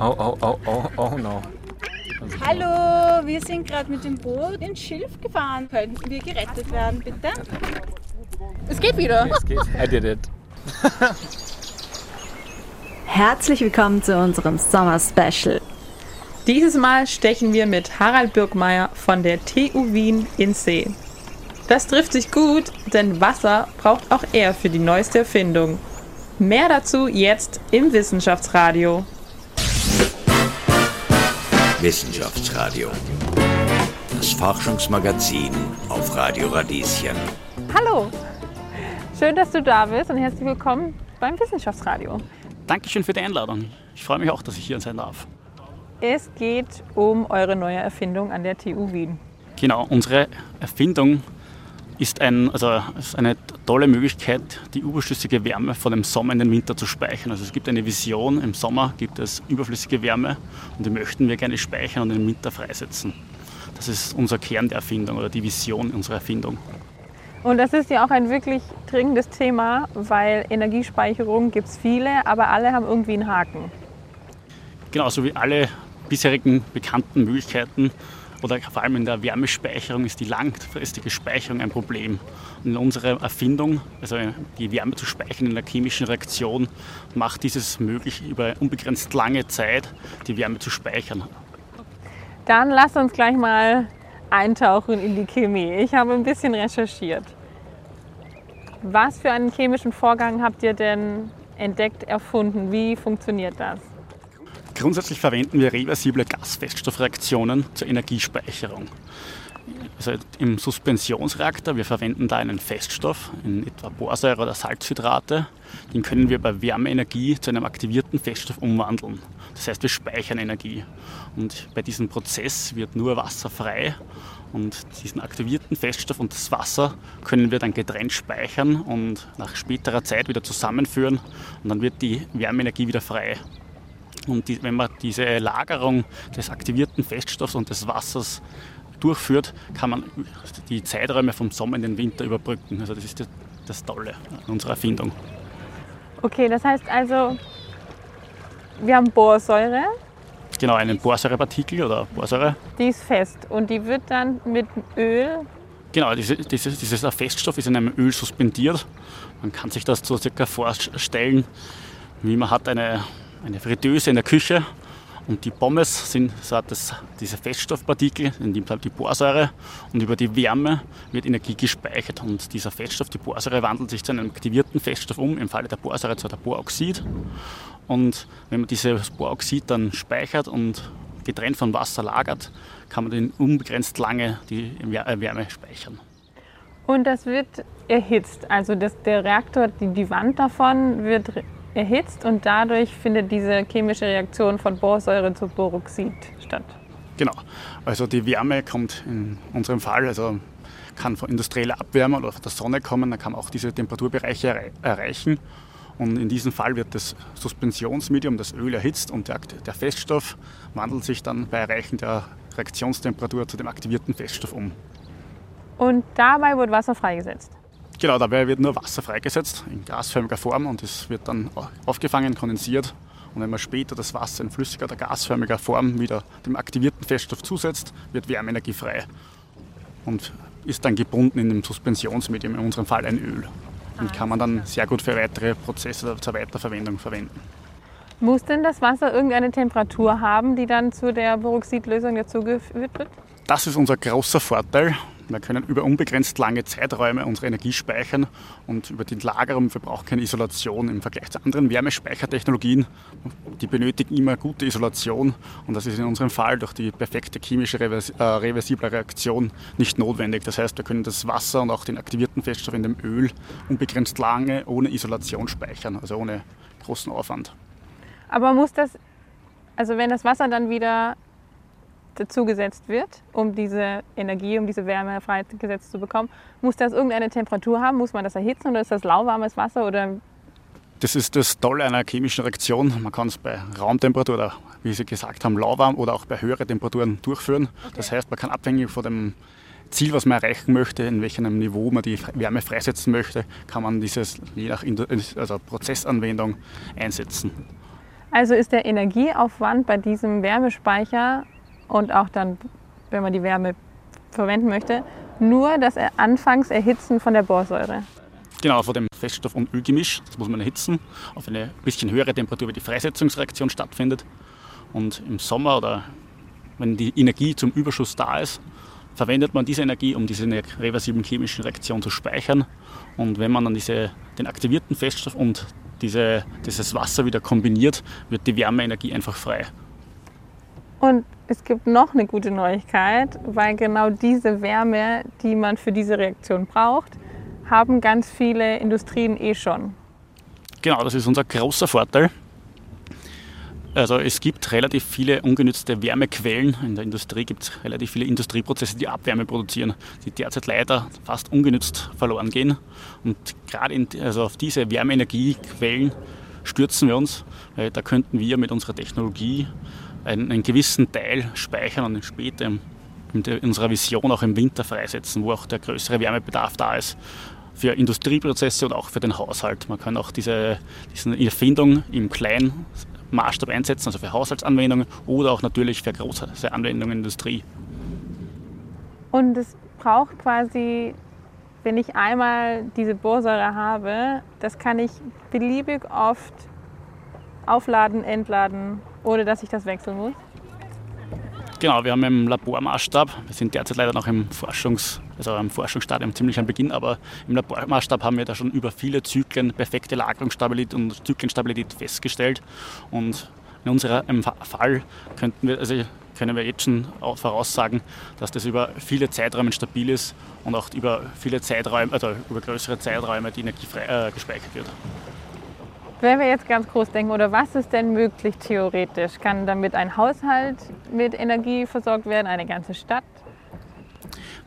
Oh, oh, oh, oh, oh no. Hallo, wir sind gerade mit dem Boot ins Schilf gefahren. Könnten wir gerettet werden, bitte? Es geht wieder. Es geht. I did it. Herzlich willkommen zu unserem Sommer-Special. Dieses Mal stechen wir mit Harald Birkmeier von der TU Wien ins See. Das trifft sich gut, denn Wasser braucht auch er für die neueste Erfindung. Mehr dazu jetzt im Wissenschaftsradio. Wissenschaftsradio. Das Forschungsmagazin auf Radio Radieschen. Hallo, schön, dass du da bist und herzlich willkommen beim Wissenschaftsradio. Dankeschön für die Einladung. Ich freue mich auch, dass ich hier sein darf. Es geht um eure neue Erfindung an der TU Wien. Genau, unsere Erfindung ist, ein, also ist eine tolle Möglichkeit, die überschüssige Wärme von dem Sommer in den Winter zu speichern. Also es gibt eine Vision, im Sommer gibt es überflüssige Wärme und die möchten wir gerne speichern und im Winter freisetzen. Das ist unser Kern der Erfindung oder die Vision unserer Erfindung. Und das ist ja auch ein wirklich dringendes Thema, weil Energiespeicherung gibt es viele, aber alle haben irgendwie einen Haken. Genauso wie alle bisherigen bekannten Möglichkeiten oder vor allem in der Wärmespeicherung ist die langfristige Speicherung ein Problem. Und in unserer Erfindung, also die Wärme zu speichern in einer chemischen Reaktion, macht dieses möglich, über unbegrenzt lange Zeit die Wärme zu speichern. Dann lass uns gleich mal eintauchen in die Chemie. Ich habe ein bisschen recherchiert. Was für einen chemischen Vorgang habt ihr denn entdeckt, erfunden? Wie funktioniert das? Grundsätzlich verwenden wir reversible Gasfeststoffreaktionen zur Energiespeicherung. Also im Suspensionsreaktor, wir verwenden da einen Feststoff, in etwa Borsäure oder Salzhydrate. Den können wir bei Wärmeenergie zu einem aktivierten Feststoff umwandeln. Das heißt, wir speichern Energie. Und bei diesem Prozess wird nur Wasser frei. Und diesen aktivierten Feststoff und das Wasser können wir dann getrennt speichern und nach späterer Zeit wieder zusammenführen. Und dann wird die Wärmeenergie wieder frei. Und die, wenn man diese Lagerung des aktivierten Feststoffs und des Wassers durchführt, kann man die Zeiträume vom Sommer in den Winter überbrücken. Also das ist das Tolle an unserer Erfindung. Okay, das heißt also, wir haben Borsäure. Genau, einen Borsäurepartikel oder Borsäure. Die ist fest und die wird dann mit Öl. Genau, diese, dieses, dieser Feststoff ist in einem Öl suspendiert. Man kann sich das so circa vorstellen, wie man hat eine eine Fritteuse in der Küche und die Pommes sind so das, diese Feststoffpartikel, in dem Fall die Borsäure. Und über die Wärme wird Energie gespeichert. Und dieser Feststoff, die Borsäure, wandelt sich zu einem aktivierten Feststoff um, im Falle der Borsäure zu der Boroxid. Und wenn man dieses Boroxid dann speichert und getrennt von Wasser lagert, kann man den unbegrenzt lange die Wärme speichern. Und das wird erhitzt. Also das, der Reaktor, die, die Wand davon wird erhitzt und dadurch findet diese chemische Reaktion von Borsäure zu Boroxid statt. Genau. Also die Wärme kommt in unserem Fall, also kann von industrieller Abwärme oder von der Sonne kommen, dann kann man auch diese Temperaturbereiche erreichen. Und in diesem Fall wird das Suspensionsmedium, das Öl, erhitzt und der, der Feststoff wandelt sich dann bei Erreichen der Reaktionstemperatur zu dem aktivierten Feststoff um. Und dabei wird Wasser freigesetzt? Genau, dabei wird nur Wasser freigesetzt in gasförmiger Form und es wird dann aufgefangen, kondensiert. Und wenn man später das Wasser in flüssiger oder gasförmiger Form wieder dem aktivierten Feststoff zusetzt, wird Wärmeenergie frei und ist dann gebunden in dem Suspensionsmedium, in unserem Fall ein Öl. Und kann man dann sehr gut für weitere Prozesse zur Weiterverwendung verwenden. Muss denn das Wasser irgendeine Temperatur haben, die dann zu der Boroxidlösung dazugeführt wird? Das ist unser großer Vorteil. Wir können über unbegrenzt lange Zeiträume unsere Energie speichern und über die Lagerung wir brauchen keine Isolation im Vergleich zu anderen Wärmespeichertechnologien. Die benötigen immer gute Isolation und das ist in unserem Fall durch die perfekte chemische äh, reversible Reaktion nicht notwendig. Das heißt, wir können das Wasser und auch den aktivierten Feststoff in dem Öl unbegrenzt lange ohne Isolation speichern, also ohne großen Aufwand. Aber muss das, also wenn das Wasser dann wieder dazugesetzt wird, um diese Energie, um diese Wärme freigesetzt zu bekommen, muss das irgendeine Temperatur haben? Muss man das erhitzen oder ist das lauwarmes Wasser? Oder das ist das Tolle einer chemischen Reaktion. Man kann es bei Raumtemperatur oder, wie Sie gesagt haben, lauwarm oder auch bei höheren Temperaturen durchführen. Okay. Das heißt, man kann abhängig von dem Ziel, was man erreichen möchte, in welchem Niveau man die Wärme freisetzen möchte, kann man dieses je nach also Prozessanwendung einsetzen. Also ist der Energieaufwand bei diesem Wärmespeicher und auch dann, wenn man die Wärme verwenden möchte, nur das anfangs Erhitzen von der Borsäure. Genau, von dem Feststoff- und Ölgemisch. Das muss man erhitzen auf eine bisschen höhere Temperatur, wie die Freisetzungsreaktion stattfindet. Und im Sommer oder wenn die Energie zum Überschuss da ist, verwendet man diese Energie, um diese reversiblen chemischen Reaktion zu speichern. Und wenn man dann diese, den aktivierten Feststoff und diese, dieses Wasser wieder kombiniert, wird die Wärmeenergie einfach frei. Und es gibt noch eine gute Neuigkeit, weil genau diese Wärme, die man für diese Reaktion braucht, haben ganz viele Industrien eh schon. Genau, das ist unser großer Vorteil. Also es gibt relativ viele ungenützte Wärmequellen. In der Industrie gibt es relativ viele Industrieprozesse, die Abwärme produzieren, die derzeit leider fast ungenützt verloren gehen. Und gerade also auf diese Wärmeenergiequellen stürzen wir uns, weil da könnten wir mit unserer Technologie einen, einen gewissen Teil speichern und später in unserer Vision auch im Winter freisetzen, wo auch der größere Wärmebedarf da ist für Industrieprozesse und auch für den Haushalt. Man kann auch diese, diese Erfindung im kleinen Maßstab einsetzen, also für Haushaltsanwendungen oder auch natürlich für große Anwendungen in der Industrie. Und es braucht quasi, wenn ich einmal diese Bohrsäure habe, das kann ich beliebig oft aufladen, entladen, ohne dass ich das wechseln muss. Genau, wir haben im Labormaßstab, wir sind derzeit leider noch im Forschungs, also im Forschungsstadium ziemlich am Beginn, aber im Labormaßstab haben wir da schon über viele Zyklen perfekte Lagerungsstabilität und Zyklenstabilität festgestellt. Und in unserem Fall könnten wir, also können wir jetzt schon voraussagen, dass das über viele Zeiträume stabil ist und auch über viele Zeiträume, also über größere Zeiträume die Energie frei, äh, gespeichert wird. Wenn wir jetzt ganz groß denken, oder was ist denn möglich theoretisch? Kann damit ein Haushalt mit Energie versorgt werden, eine ganze Stadt?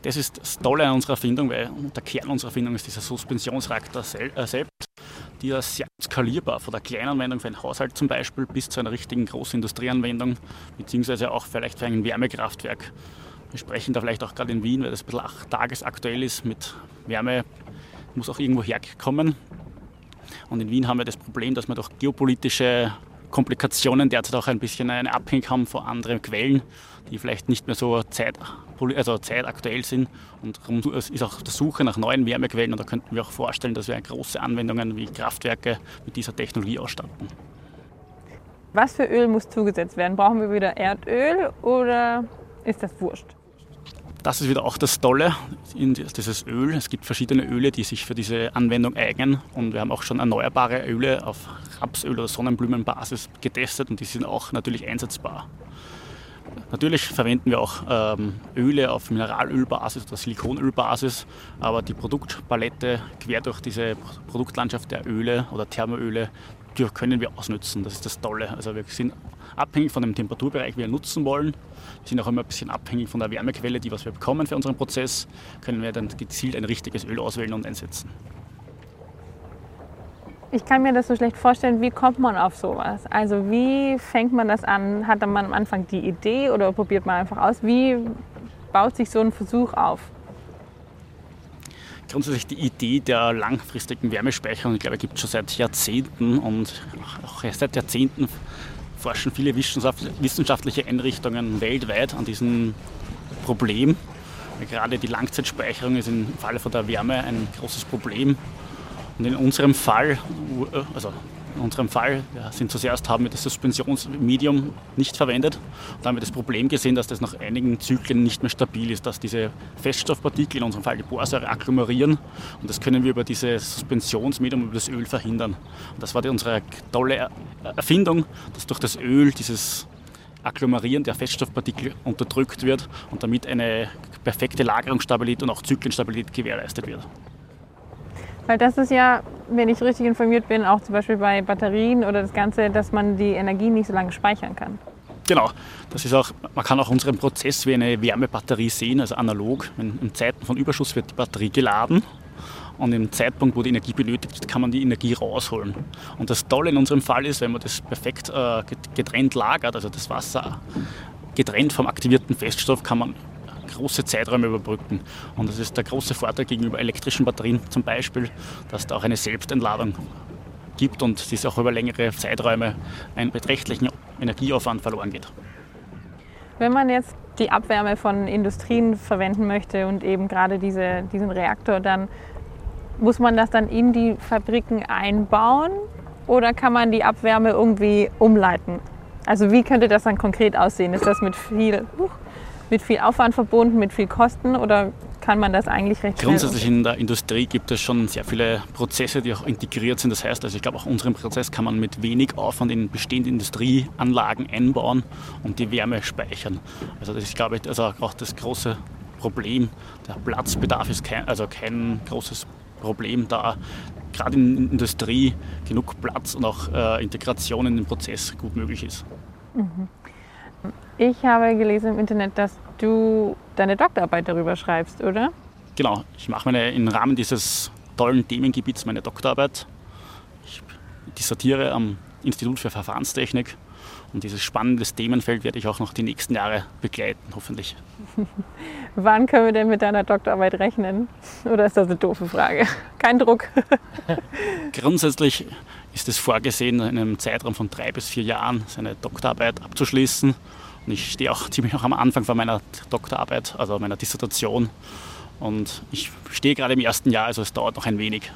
Das ist das Tolle an unserer Erfindung, weil der Kern unserer Erfindung ist dieser Suspensionsreaktor äh, selbst. Die ist sehr skalierbar, von der kleinen Anwendung für einen Haushalt zum Beispiel bis zu einer richtigen großen Industrieanwendung, beziehungsweise auch vielleicht für ein Wärmekraftwerk. Wir sprechen da vielleicht auch gerade in Wien, weil das ein bisschen tagesaktuell ist mit Wärme, muss auch irgendwo herkommen. Und in Wien haben wir das Problem, dass wir durch geopolitische Komplikationen derzeit auch ein bisschen eine Abhängigkeit haben von anderen Quellen, die vielleicht nicht mehr so zeit, also zeitaktuell sind. Und darum ist auch der Suche nach neuen Wärmequellen und da könnten wir auch vorstellen, dass wir große Anwendungen wie Kraftwerke mit dieser Technologie ausstatten. Was für Öl muss zugesetzt werden? Brauchen wir wieder Erdöl oder ist das wurscht? Das ist wieder auch das Tolle in dieses Öl. Es gibt verschiedene Öle, die sich für diese Anwendung eignen. Und wir haben auch schon erneuerbare Öle auf Rapsöl oder Sonnenblumenbasis getestet und die sind auch natürlich einsetzbar. Natürlich verwenden wir auch ähm, Öle auf Mineralölbasis oder Silikonölbasis, aber die Produktpalette quer durch diese Produktlandschaft der Öle oder Thermoöle können wir ausnutzen. Das ist das Tolle. Also wir sind abhängig von dem Temperaturbereich, den wir nutzen wollen. Wir sind auch immer ein bisschen abhängig von der Wärmequelle, die was wir bekommen für unseren Prozess, können wir dann gezielt ein richtiges Öl auswählen und einsetzen. Ich kann mir das so schlecht vorstellen, wie kommt man auf sowas? Also wie fängt man das an? Hat man am Anfang die Idee oder probiert man einfach aus? Wie baut sich so ein Versuch auf? Grundsätzlich die Idee der langfristigen Wärmespeicherung, ich glaube, gibt es schon seit Jahrzehnten und auch seit Jahrzehnten forschen viele wissenschaftliche Einrichtungen weltweit an diesem Problem. Gerade die Langzeitspeicherung ist im Falle von der Wärme ein großes Problem. Und in unserem Fall, also in unserem Fall sind zuerst haben wir das Suspensionsmedium nicht verwendet. Da haben wir das Problem gesehen, dass das nach einigen Zyklen nicht mehr stabil ist, dass diese Feststoffpartikel, in unserem Fall die Borsäure, agglomerieren. Und das können wir über dieses Suspensionsmedium, über das Öl verhindern. Und das war unsere tolle Erfindung, dass durch das Öl dieses Agglomerieren der Feststoffpartikel unterdrückt wird und damit eine perfekte Lagerungsstabilität und auch Zyklenstabilität gewährleistet wird. Weil das ist ja, wenn ich richtig informiert bin, auch zum Beispiel bei Batterien oder das Ganze, dass man die Energie nicht so lange speichern kann. Genau, das ist auch, man kann auch unseren Prozess wie eine Wärmebatterie sehen, also analog. Wenn in Zeiten von Überschuss wird die Batterie geladen und im Zeitpunkt, wo die Energie benötigt wird, kann man die Energie rausholen. Und das Tolle in unserem Fall ist, wenn man das perfekt äh, getrennt lagert, also das Wasser getrennt vom aktivierten Feststoff, kann man große Zeiträume überbrücken. Und das ist der große Vorteil gegenüber elektrischen Batterien zum Beispiel, dass da auch eine Selbstentladung gibt und es auch über längere Zeiträume einen beträchtlichen Energieaufwand verloren geht. Wenn man jetzt die Abwärme von Industrien verwenden möchte und eben gerade diese, diesen Reaktor, dann muss man das dann in die Fabriken einbauen oder kann man die Abwärme irgendwie umleiten? Also wie könnte das dann konkret aussehen? Ist das mit viel, uh, mit viel Aufwand verbunden, mit viel Kosten oder kann man das eigentlich recht Grundsätzlich in der Industrie gibt es schon sehr viele Prozesse, die auch integriert sind. Das heißt, also ich glaube, auch unseren Prozess kann man mit wenig Aufwand in bestehende Industrieanlagen einbauen und die Wärme speichern. Also das ist, glaube ich, also auch das große Problem. Der Platzbedarf ist kein, also kein großes Problem da. Gerade in der Industrie genug Platz und auch äh, Integration in den Prozess gut möglich ist. Mhm. Ich habe gelesen im Internet, dass du deine Doktorarbeit darüber schreibst, oder? Genau, ich mache meine im Rahmen dieses tollen Themengebiets meine Doktorarbeit. Ich dissertiere am Institut für Verfahrenstechnik und dieses spannende Themenfeld werde ich auch noch die nächsten Jahre begleiten, hoffentlich. Wann können wir denn mit deiner Doktorarbeit rechnen? Oder ist das eine doofe Frage? Kein Druck. Grundsätzlich ist es vorgesehen, in einem Zeitraum von drei bis vier Jahren seine Doktorarbeit abzuschließen. Und ich stehe auch ziemlich noch am Anfang von meiner Doktorarbeit, also meiner Dissertation. Und ich stehe gerade im ersten Jahr, also es dauert noch ein wenig.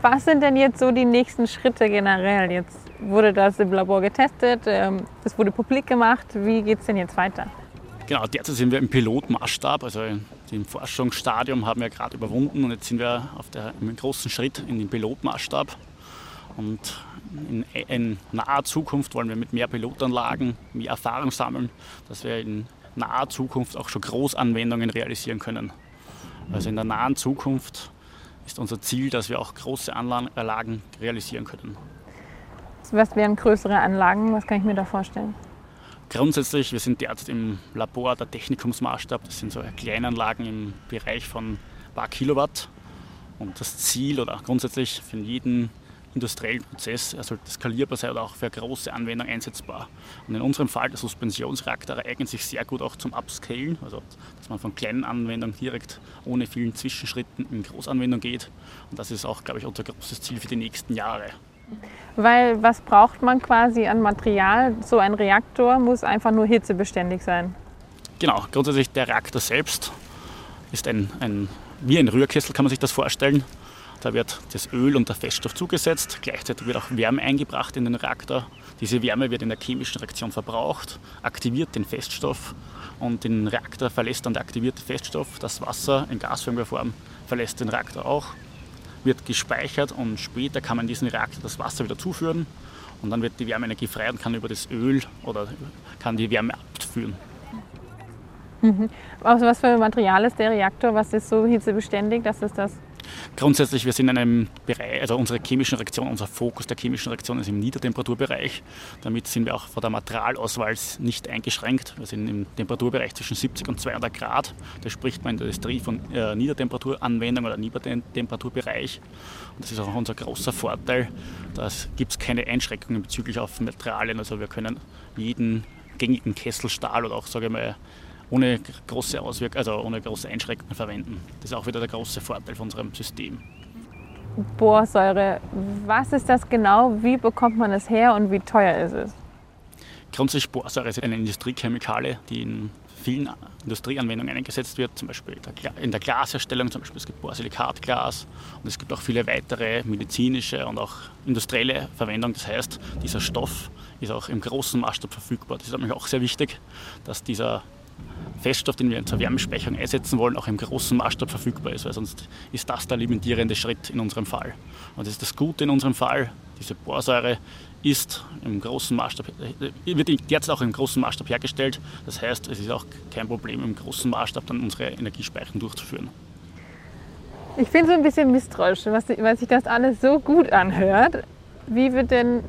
Was sind denn jetzt so die nächsten Schritte generell? Jetzt wurde das im Labor getestet, ähm, das wurde publik gemacht. Wie geht es denn jetzt weiter? Genau, derzeit sind wir im Pilotmaßstab, also im Forschungsstadium haben wir gerade überwunden und jetzt sind wir auf der, im großen Schritt in den Pilotmaßstab. Und in, in naher Zukunft wollen wir mit mehr Pilotanlagen mehr Erfahrung sammeln, dass wir in naher Zukunft auch schon Großanwendungen realisieren können. Also in der nahen Zukunft ist unser Ziel, dass wir auch große Anlagen realisieren können. Was wären größere Anlagen? Was kann ich mir da vorstellen? Grundsätzlich, wir sind derzeit im Labor der Technikumsmaßstab. Das sind so Kleinanlagen im Bereich von ein paar Kilowatt. Und das Ziel oder grundsätzlich für jeden industriellen Prozess, sollte skalierbar sein oder auch für große Anwendungen einsetzbar. Und in unserem Fall, der Suspensionsreaktor eignet sich sehr gut auch zum Upscalen, also dass man von kleinen Anwendungen direkt ohne vielen Zwischenschritten in Großanwendung geht. Und das ist auch, glaube ich, unser großes Ziel für die nächsten Jahre. Weil was braucht man quasi an Material? So ein Reaktor muss einfach nur hitzebeständig sein. Genau, grundsätzlich der Reaktor selbst ist ein, ein wie ein Rührkessel, kann man sich das vorstellen. Da wird das Öl und der Feststoff zugesetzt. Gleichzeitig wird auch Wärme eingebracht in den Reaktor. Diese Wärme wird in der chemischen Reaktion verbraucht, aktiviert den Feststoff und den Reaktor verlässt dann der aktivierte Feststoff. Das Wasser in gasförmiger Form verlässt den Reaktor auch, wird gespeichert und später kann man in diesen Reaktor das Wasser wieder zuführen und dann wird die Wärmeenergie frei und kann über das Öl oder kann die Wärme abführen. Mhm. Also was für ein Material ist der Reaktor? Was ist so hitzebeständig, dass es das Grundsätzlich, wir sind in einem Bereich, also unsere chemischen Reaktionen, unser Fokus der chemischen Reaktion ist im Niedertemperaturbereich. Damit sind wir auch vor der Materialauswahl nicht eingeschränkt. Wir sind im Temperaturbereich zwischen 70 und 200 Grad. Da spricht man in der Industrie von äh, Niedertemperaturanwendung oder Niedertemperaturbereich. Und das ist auch unser großer Vorteil. Da gibt es keine Einschränkungen bezüglich auf Materialien. Also wir können jeden gängigen Kesselstahl oder auch, sage ich mal, ohne große Auswirkungen, also ohne große Einschränkungen verwenden. Das ist auch wieder der große Vorteil von unserem System. Borsäure, was ist das genau? Wie bekommt man es her und wie teuer ist es? Grundsätzlich Borsäure ist eine Industriechemikalie, die in vielen Industrieanwendungen eingesetzt wird, zum Beispiel in der Glasherstellung, zum Beispiel es gibt Borsilikatglas und es gibt auch viele weitere medizinische und auch industrielle Verwendungen. Das heißt, dieser Stoff ist auch im großen Maßstab verfügbar. Das ist nämlich auch sehr wichtig, dass dieser Feststoff, den wir zur Wärmespeicherung einsetzen wollen, auch im großen Maßstab verfügbar ist, weil sonst ist das der limitierende Schritt in unserem Fall. Und das ist das Gute in unserem Fall, diese Borsäure ist im großen Maßstab, äh, wird derzeit auch im großen Maßstab hergestellt. Das heißt, es ist auch kein Problem, im großen Maßstab dann unsere Energiespeicherung durchzuführen. Ich bin so ein bisschen misstrauisch, weil sich das alles so gut anhört. Wie wird denn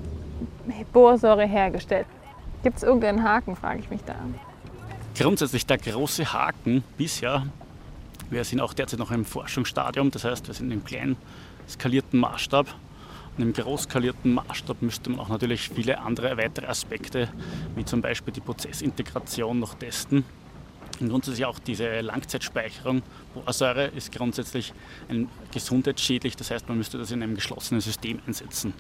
Borsäure hergestellt? Gibt es irgendeinen Haken, frage ich mich da grundsätzlich der große Haken bisher, wir sind auch derzeit noch im Forschungsstadium, das heißt, wir sind im kleinen skalierten Maßstab. Und im groß skalierten Maßstab müsste man auch natürlich viele andere weitere Aspekte, wie zum Beispiel die Prozessintegration, noch testen. Und grundsätzlich auch diese Langzeitspeicherung. Borsäure ist grundsätzlich gesundheitsschädlich, das heißt, man müsste das in einem geschlossenen System einsetzen.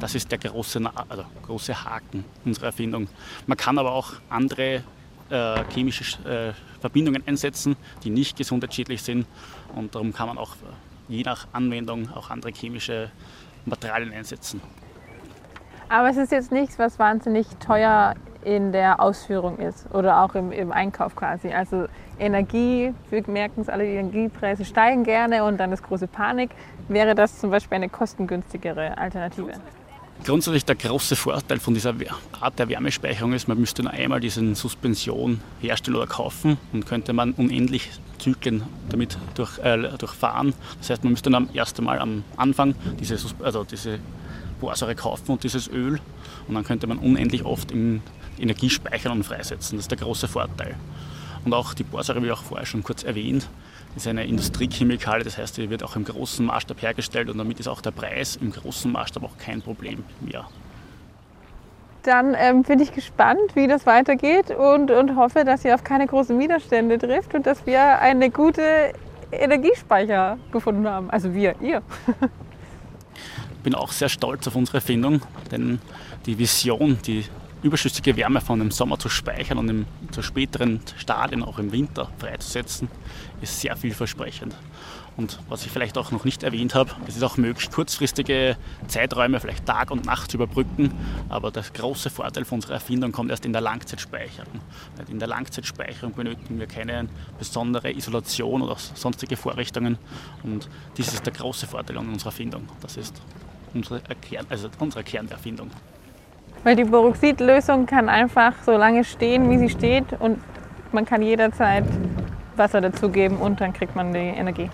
Das ist der große, also große Haken unserer Erfindung. Man kann aber auch andere äh, chemische äh, Verbindungen einsetzen, die nicht gesundheitsschädlich sind. Und darum kann man auch äh, je nach Anwendung auch andere chemische Materialien einsetzen. Aber es ist jetzt nichts, was wahnsinnig teuer in der Ausführung ist oder auch im, im Einkauf quasi. Also Energie, wir merken es alle, die Energiepreise steigen gerne und dann ist große Panik. Wäre das zum Beispiel eine kostengünstigere Alternative? Grundsätzlich der große Vorteil von dieser Art der Wärmespeicherung ist, man müsste nur einmal diese Suspension herstellen oder kaufen und könnte man unendlich Zyklen damit durch, äh, durchfahren. Das heißt, man müsste dann erst einmal am Anfang diese, also diese Borsäure kaufen und dieses Öl und dann könnte man unendlich oft in Energie speichern und freisetzen. Das ist der große Vorteil. Und auch die Borsäure, wie auch vorher schon kurz erwähnt, ist eine Industriechemikalie, das heißt, sie wird auch im großen Maßstab hergestellt und damit ist auch der Preis im großen Maßstab auch kein Problem mehr. Dann ähm, bin ich gespannt, wie das weitergeht und, und hoffe, dass ihr auf keine großen Widerstände trifft und dass wir eine gute Energiespeicher gefunden haben. Also wir, ihr. Ich bin auch sehr stolz auf unsere Erfindung, denn die Vision, die überschüssige Wärme von dem Sommer zu speichern und im, zu späteren Stadien auch im Winter freizusetzen, ist sehr vielversprechend. Und was ich vielleicht auch noch nicht erwähnt habe, es ist auch möglich, kurzfristige Zeiträume, vielleicht Tag und Nacht zu überbrücken. Aber der große Vorteil von unserer Erfindung kommt erst in der Langzeitspeicherung. In der Langzeitspeicherung benötigen wir keine besondere Isolation oder sonstige Vorrichtungen. Und dies ist der große Vorteil an unserer Erfindung. Das ist unsere, Kern, also unsere Kernerfindung. Weil die Boroxidlösung kann einfach so lange stehen, wie sie steht und man kann jederzeit Wasser dazugeben und dann kriegt man die Energie.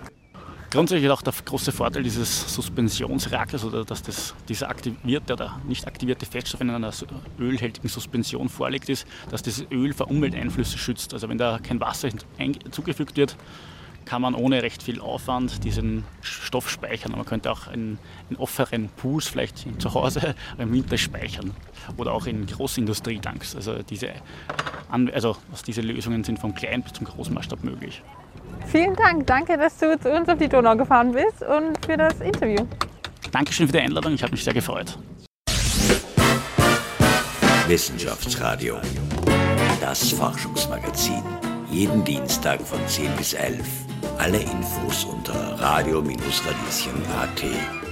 Grundsätzlich auch der große Vorteil dieses Suspensionsreaktors oder dass das, dieser aktivierte oder nicht aktivierte Feststoff in einer ölhältigen Suspension vorliegt, ist, dass das Öl vor Umwelteinflüsse schützt. Also wenn da kein Wasser zugefügt wird, kann man ohne recht viel Aufwand diesen Stoff speichern. Man könnte auch in, in offenen Pools vielleicht zu Hause im Winter speichern oder auch in Großindustrietanks. Also diese, also diese Lösungen sind vom kleinen bis zum großen Maßstab möglich. Vielen Dank. Danke, dass du zu uns auf die Donau gefahren bist und für das Interview. Dankeschön für die Einladung. Ich habe mich sehr gefreut. Wissenschaftsradio. Das Forschungsmagazin. Jeden Dienstag von 10 bis 11. Alle Infos unter radio-radieschen.at.